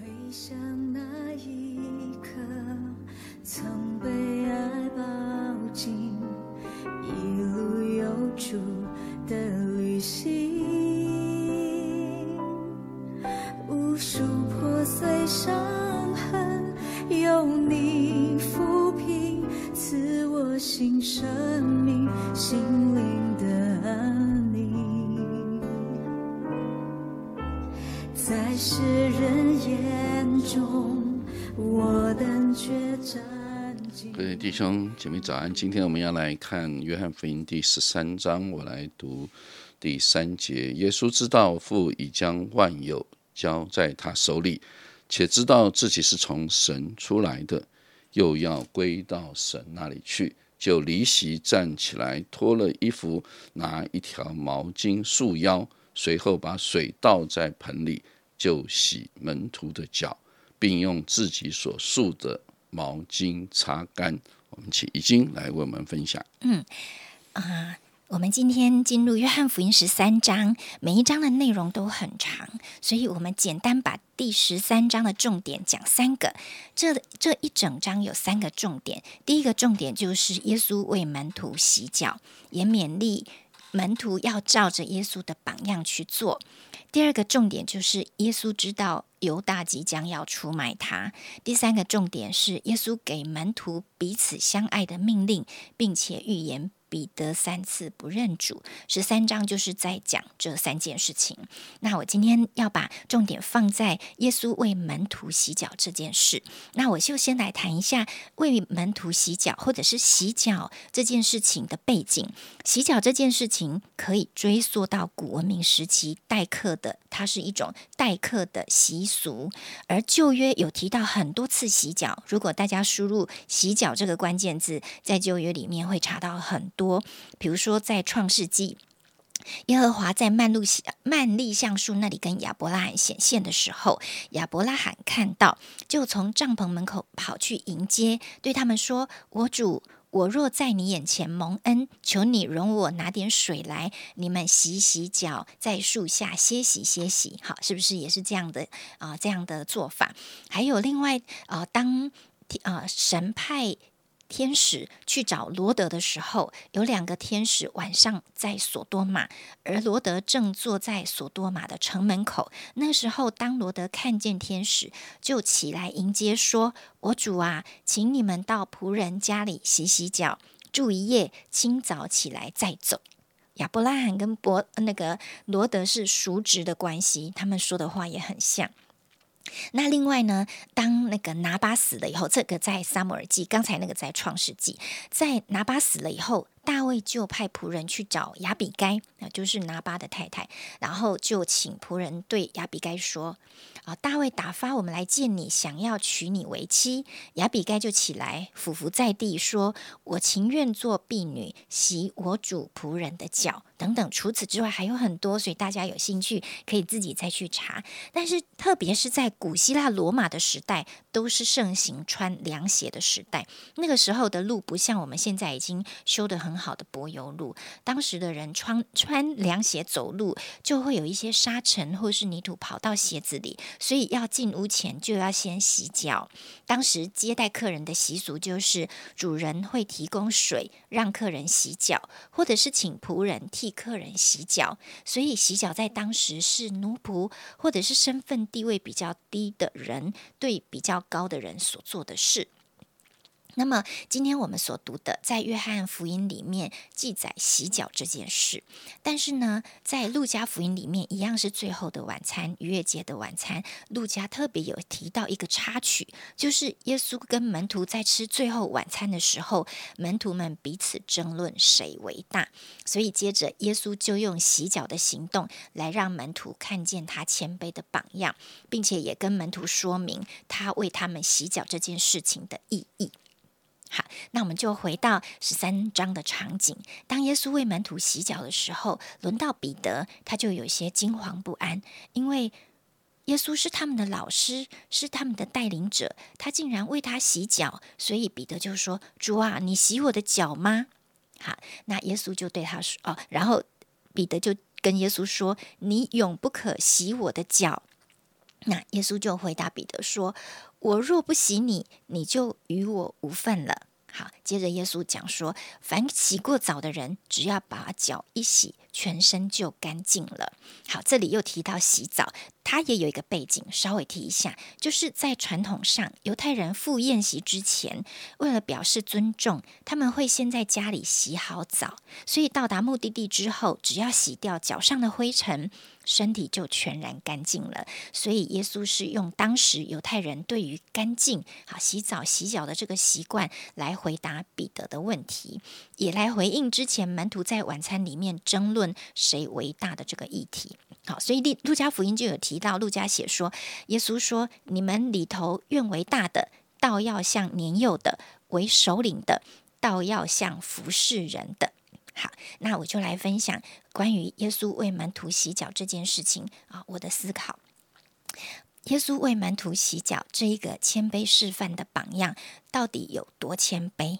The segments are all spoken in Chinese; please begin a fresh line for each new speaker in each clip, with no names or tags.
回想那一刻，曾被爱抱紧，一路有主的旅行，无数破碎伤痕有你抚平，赐我新生命，心灵世人眼中，我等却占尽。
各位弟兄姐妹早安，今天我们要来看约翰福音第十三章，我来读第三节。耶稣知道父已将万有交在他手里，且知道自己是从神出来的，又要归到神那里去，就离席站起来，脱了衣服，拿一条毛巾束腰，随后把水倒在盆里，就洗门徒的脚，并用自己所束的毛巾擦干。我们请已经来为我们分享。
嗯啊我们今天进入约翰福音十三章，每一章的内容都很长，所以我们简单把第十三章的重点讲三个。这这一整章有三个重点，第一个重点就是耶稣为门徒洗脚，也勉励门徒要照着耶稣的榜样去做。第二个重点就是耶稣知道犹大即将要出卖他。第三个重点是耶稣给门徒彼此相爱的命令，并且预言彼得三次不认主。十三章就是在讲这三件事情。那我今天要把重点放在耶稣为门徒洗脚这件事。那我就先来谈一下为门徒洗脚，或者是洗脚这件事情的背景。洗脚这件事情可以追溯到古文明时期待客的，它是一种待客的习俗。而旧约有提到很多次洗脚，如果大家输入“洗脚”这个关键字，在旧约里面会查到很多，比如说在创世纪。耶和华在曼路曼利橡树那里跟亚伯拉罕显现的时候，亚伯拉罕看到，就从帐篷门口跑去迎接，对他们说：“我主，我若在你眼前蒙恩，求你容我拿点水来，你们洗洗脚，在树下歇息歇息。”好，是不是也是这样的啊、这样的做法？还有另外啊、当啊、神派天使去找罗德的时候，有两个天使晚上在索多玛，而罗德正坐在索多玛的城门口。那时候，当罗德看见天使，就起来迎接，说：“我主啊，请你们到仆人家里洗洗脚，住一夜，清早起来再走。”亚伯拉罕跟伯那个罗德是叔侄的关系，他们说的话也很像。那另外呢，当那个拿巴死了以后，这个在撒母耳记，刚才那个在创世纪，在拿巴死了以后，大卫就派仆人去找亚比该，那就是拿巴的太太，然后就请仆人对亚比该说：“啊，大卫打发我们来见你，想要娶你为妻。”亚比该就起来，俯伏在地说：“我情愿做婢女，洗我主仆人的脚。”等等。除此之外还有很多，所以大家有兴趣可以自己再去查。但是特别是在古希腊罗马的时代，都是盛行穿凉鞋的时代。那个时候的路不像我们现在已经修得很好的柏油路，当时的人穿穿凉鞋走路，就会有一些沙尘或是泥土跑到鞋子里，所以要进屋前就要先洗脚。当时接待客人的习俗就是，主人会提供水让客人洗脚，或者是请仆人替客人洗脚。所以洗脚在当时是奴仆或者是身份地位比较低的人对比较高的人所做的事。那么，今天我们所读的，在约翰福音里面记载洗脚这件事，但是呢，在路加福音里面一样是最后的晚餐，逾越节的晚餐。路加特别有提到一个插曲，就是耶稣跟门徒在吃最后晚餐的时候，门徒们彼此争论谁为大，所以接着耶稣就用洗脚的行动来让门徒看见他谦卑的榜样，并且也跟门徒说明他为他们洗脚这件事情的意义。好，那我们就回到十三章的场景。当耶稣为门徒洗脚的时候，轮到彼得，他就有些惊惶不安，因为耶稣是他们的老师，是他们的带领者，他竟然为他洗脚，所以彼得就说：“主啊，你洗我的脚吗？”好，那耶稣就对他说：“哦，然后彼得就跟耶稣说：‘你永不可洗我的脚。’”那耶稣就回答彼得说：“我若不洗你，你就与我无份了。”好，接着耶稣讲说：“凡洗过澡的人，只要把脚一洗，全身就干净了。”好，这里又提到洗澡，它也有一个背景，稍微提一下，就是在传统上，犹太人赴宴席之前，为了表示尊重，他们会先在家里洗好澡，所以到达目的地之后，只要洗掉脚上的灰尘。身体就全然干净了，所以耶稣是用当时犹太人对于干净、好洗澡、洗脚的这个习惯来回答彼得的问题，也来回应之前门徒在晚餐里面争论谁为大的这个议题。好，所以路路加福音就有提到，路加写说，耶稣说：“你们里头愿为大的，倒要像年幼的；为首领的，倒要像服侍人的。”好，那我就来分享关于耶稣为门徒洗脚这件事情啊，我的思考。耶稣为门徒洗脚这一个谦卑示范的榜样，到底有多谦卑？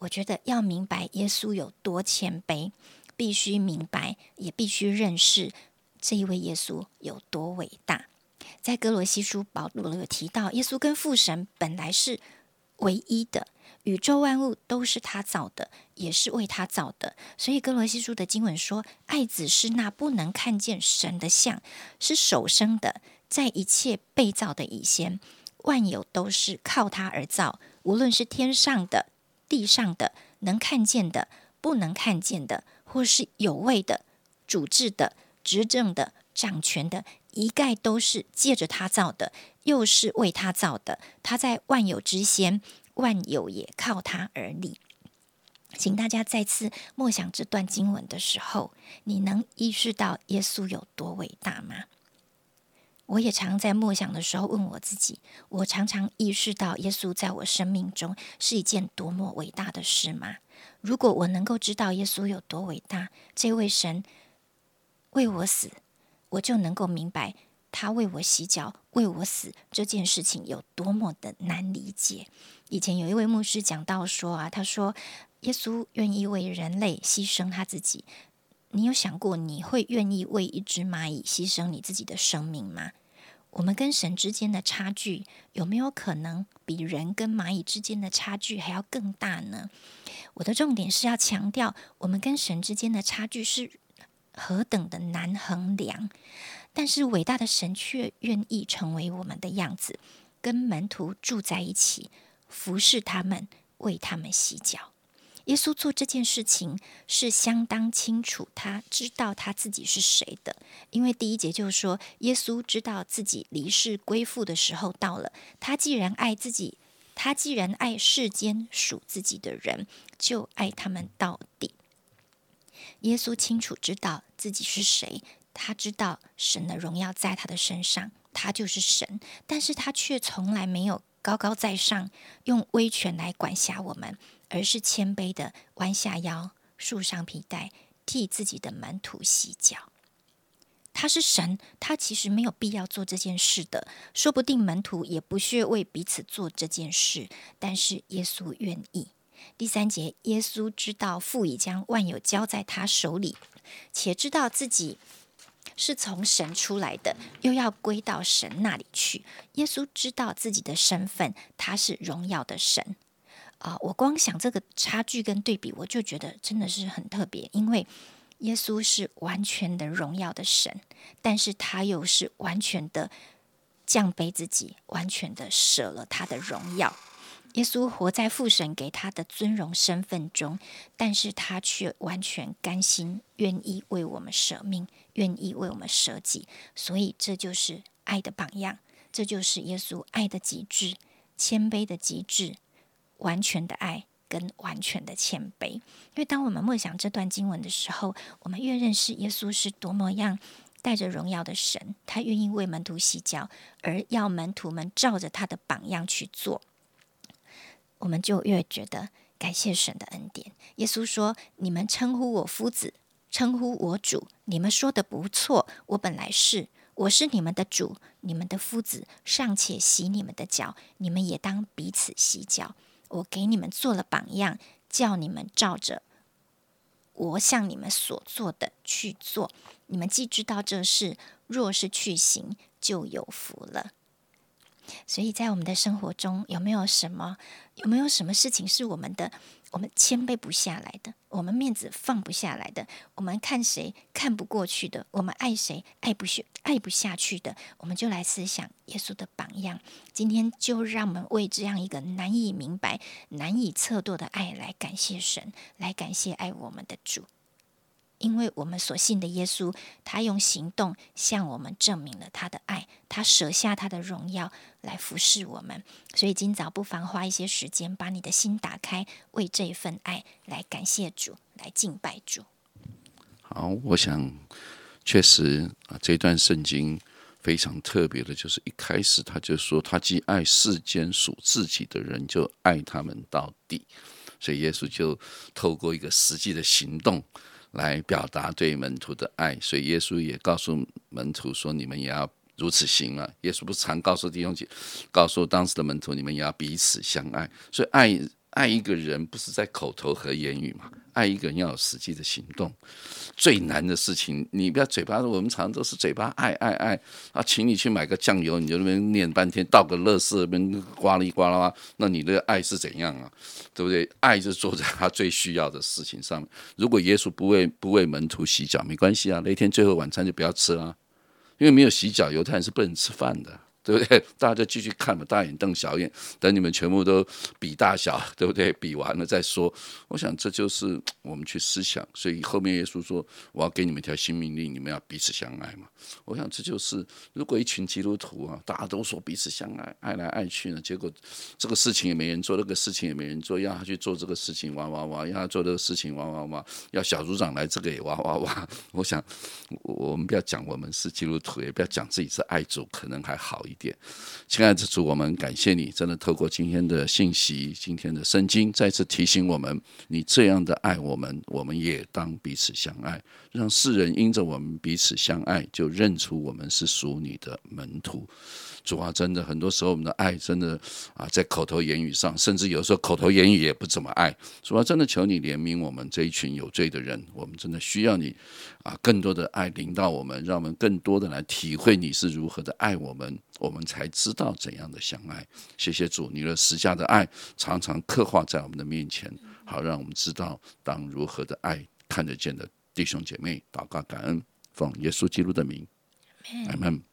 我觉得要明白耶稣有多谦卑，必须明白，也必须认识这一位耶稣有多伟大。在哥罗西书，保罗有提到，耶稣跟父神本来是唯一的。宇宙万物都是他造的，也是为他造的。所以哥罗西书的经文说：“爱子是那不能看见神的像，是首生的，在一切被造的以先，万有都是靠他而造。无论是天上的、地上的，能看见的、不能看见的，或是有位的、主治的、执政的、掌权的，一概都是借着他造的，又是为他造的。他在万有之先。”万有也靠他而立，请大家再次默想这段经文的时候，你能意识到耶稣有多伟大吗？我也常在默想的时候问我自己：我常常意识到耶稣在我生命中是一件多么伟大的事吗？如果我能够知道耶稣有多伟大，这位神为我死，我就能够明白他为我洗脚、为我死这件事情有多么的难理解。以前有一位牧师讲到说啊，他说耶稣愿意为人类牺牲他自己。你有想过你会愿意为一只蚂蚁牺牲你自己的生命吗？我们跟神之间的差距有没有可能比人跟蚂蚁之间的差距还要更大呢？我的重点是要强调，我们跟神之间的差距是何等的难衡量，但是伟大的神却愿意成为我们的样子，跟门徒住在一起。服侍他们，为他们洗脚。耶稣做这件事情是相当清楚，他知道他自己是谁的。因为第一节就是说，耶稣知道自己离世归父的时候到了。他既然爱自己，他既然爱世间属自己的人，就爱他们到底。耶稣清楚知道自己是谁，他知道神的荣耀在他的身上，他就是神，但是他却从来没有。高高在上，用威权来管辖我们，而是谦卑的弯下腰，束上皮带，替自己的门徒洗脚。他是神，他其实没有必要做这件事的。说不定门徒也不屑为彼此做这件事，但是耶稣愿意。第三节，耶稣知道父已将万有交在他手里，且知道自己。是从神出来的，又要归到神那里去。耶稣知道自己的身份，他是荣耀的神啊！我光想这个差距跟对比，我就觉得真的是很特别。因为耶稣是完全的荣耀的神，但是他又是完全的降卑自己，完全的舍了他的荣耀。耶稣活在父神给他的尊荣身份中，但是他却完全甘心，愿意为我们舍命，愿意为我们舍己。所以这就是爱的榜样，这就是耶稣爱的极致，谦卑的极致，完全的爱跟完全的谦卑。因为当我们默想这段经文的时候，我们越认识耶稣是多么样带着荣耀的神，他愿意为门徒洗脚，而要门徒们照着他的榜样去做。我们就越觉得感谢神的恩典。耶稣说：“你们称呼我夫子，称呼我主，你们说的不错。我本来是，我是你们的主，你们的夫子，尚且洗你们的脚，你们也当彼此洗脚。我给你们做了榜样，叫你们照着我向你们所做的去做。你们既知道这事，若是去行，就有福了。所以在我们的生活中，有没有什么有没有什么事情是我们的我们谦卑不下来的，我们面子放不下来的，我们看谁看不过去的，我们爱谁爱不下爱不下去的，我们就来思想耶稣的榜样。今天就让我们为这样一个难以明白、难以测度的爱来感谢神，来感谢爱我们的主。因为我们所信的耶稣，他用行动向我们证明了他的爱，他舍下他的荣耀来服侍我们。所以今早不妨花一些时间，把你的心打开，为这一份爱来感谢主，来敬拜主。
好，我想确实啊，这段圣经非常特别的，就是一开始他就说，他既爱世间属自己的人，就爱他们到底。所以耶稣就透过一个实际的行动。来表达对门徒的爱，所以耶稣也告诉门徒说：“你们也要如此行啊！”耶稣不是常告诉弟兄姐，告诉当时的门徒：“你们也要彼此相爱。”所以爱爱一个人不是在口头和言语嘛？爱一个人要有实际的行动。最难的事情，你不要嘴巴，我们常都是嘴巴爱爱爱啊，请你去买个酱油，你就那边念半天，倒个乐事，那边呱哩呱啦，那你的爱是怎样啊？对不对？爱是做在他最需要的事情上面。如果耶稣不为不为门徒洗脚，没关系啊，那天最后晚餐就不要吃了，因为没有洗脚，犹太人是不能吃饭的。对不对？大家就继续看嘛，大眼瞪小眼，等你们全部都比大小，对不对？比完了再说。我想这就是 我们去思想。所以后面耶稣说：“我要给你们一条新命令，你们要彼此相爱嘛。”我想这就是，如果一群基督徒啊，大家都说彼此相爱，爱来爱去呢，结果这个事情也没人做，那个事情也没人做，要他去做这个事情，哇哇哇，要他做这个事情，哇哇哇，要小组长来这个也哇哇哇。我想，我们不要讲我们是基督徒，也不要讲自己是爱主，可能还好一。点，亲爱的主，我们感谢你，真的透过今天的信息，今天的圣经，再次提醒我们，你这样的爱我们，我们也当彼此相爱，让世人因着我们彼此相爱，就认出我们是属你的门徒。主啊，真的很多时候我们的爱真的啊，在口头言语上，甚至有时候口头言语也不怎么爱。主啊，真的求你怜悯我们这一群有罪的人，我们真的需要你啊，更多的爱临到我们，让我们更多的来体会你是如何的爱我们，我们才知道怎样的相爱。谢谢主，你的十架的爱常常刻画在我们的面前，好让我们知道当如何的爱看得见的弟兄姐妹，祷告感恩，奉耶稣基督的名，阿门。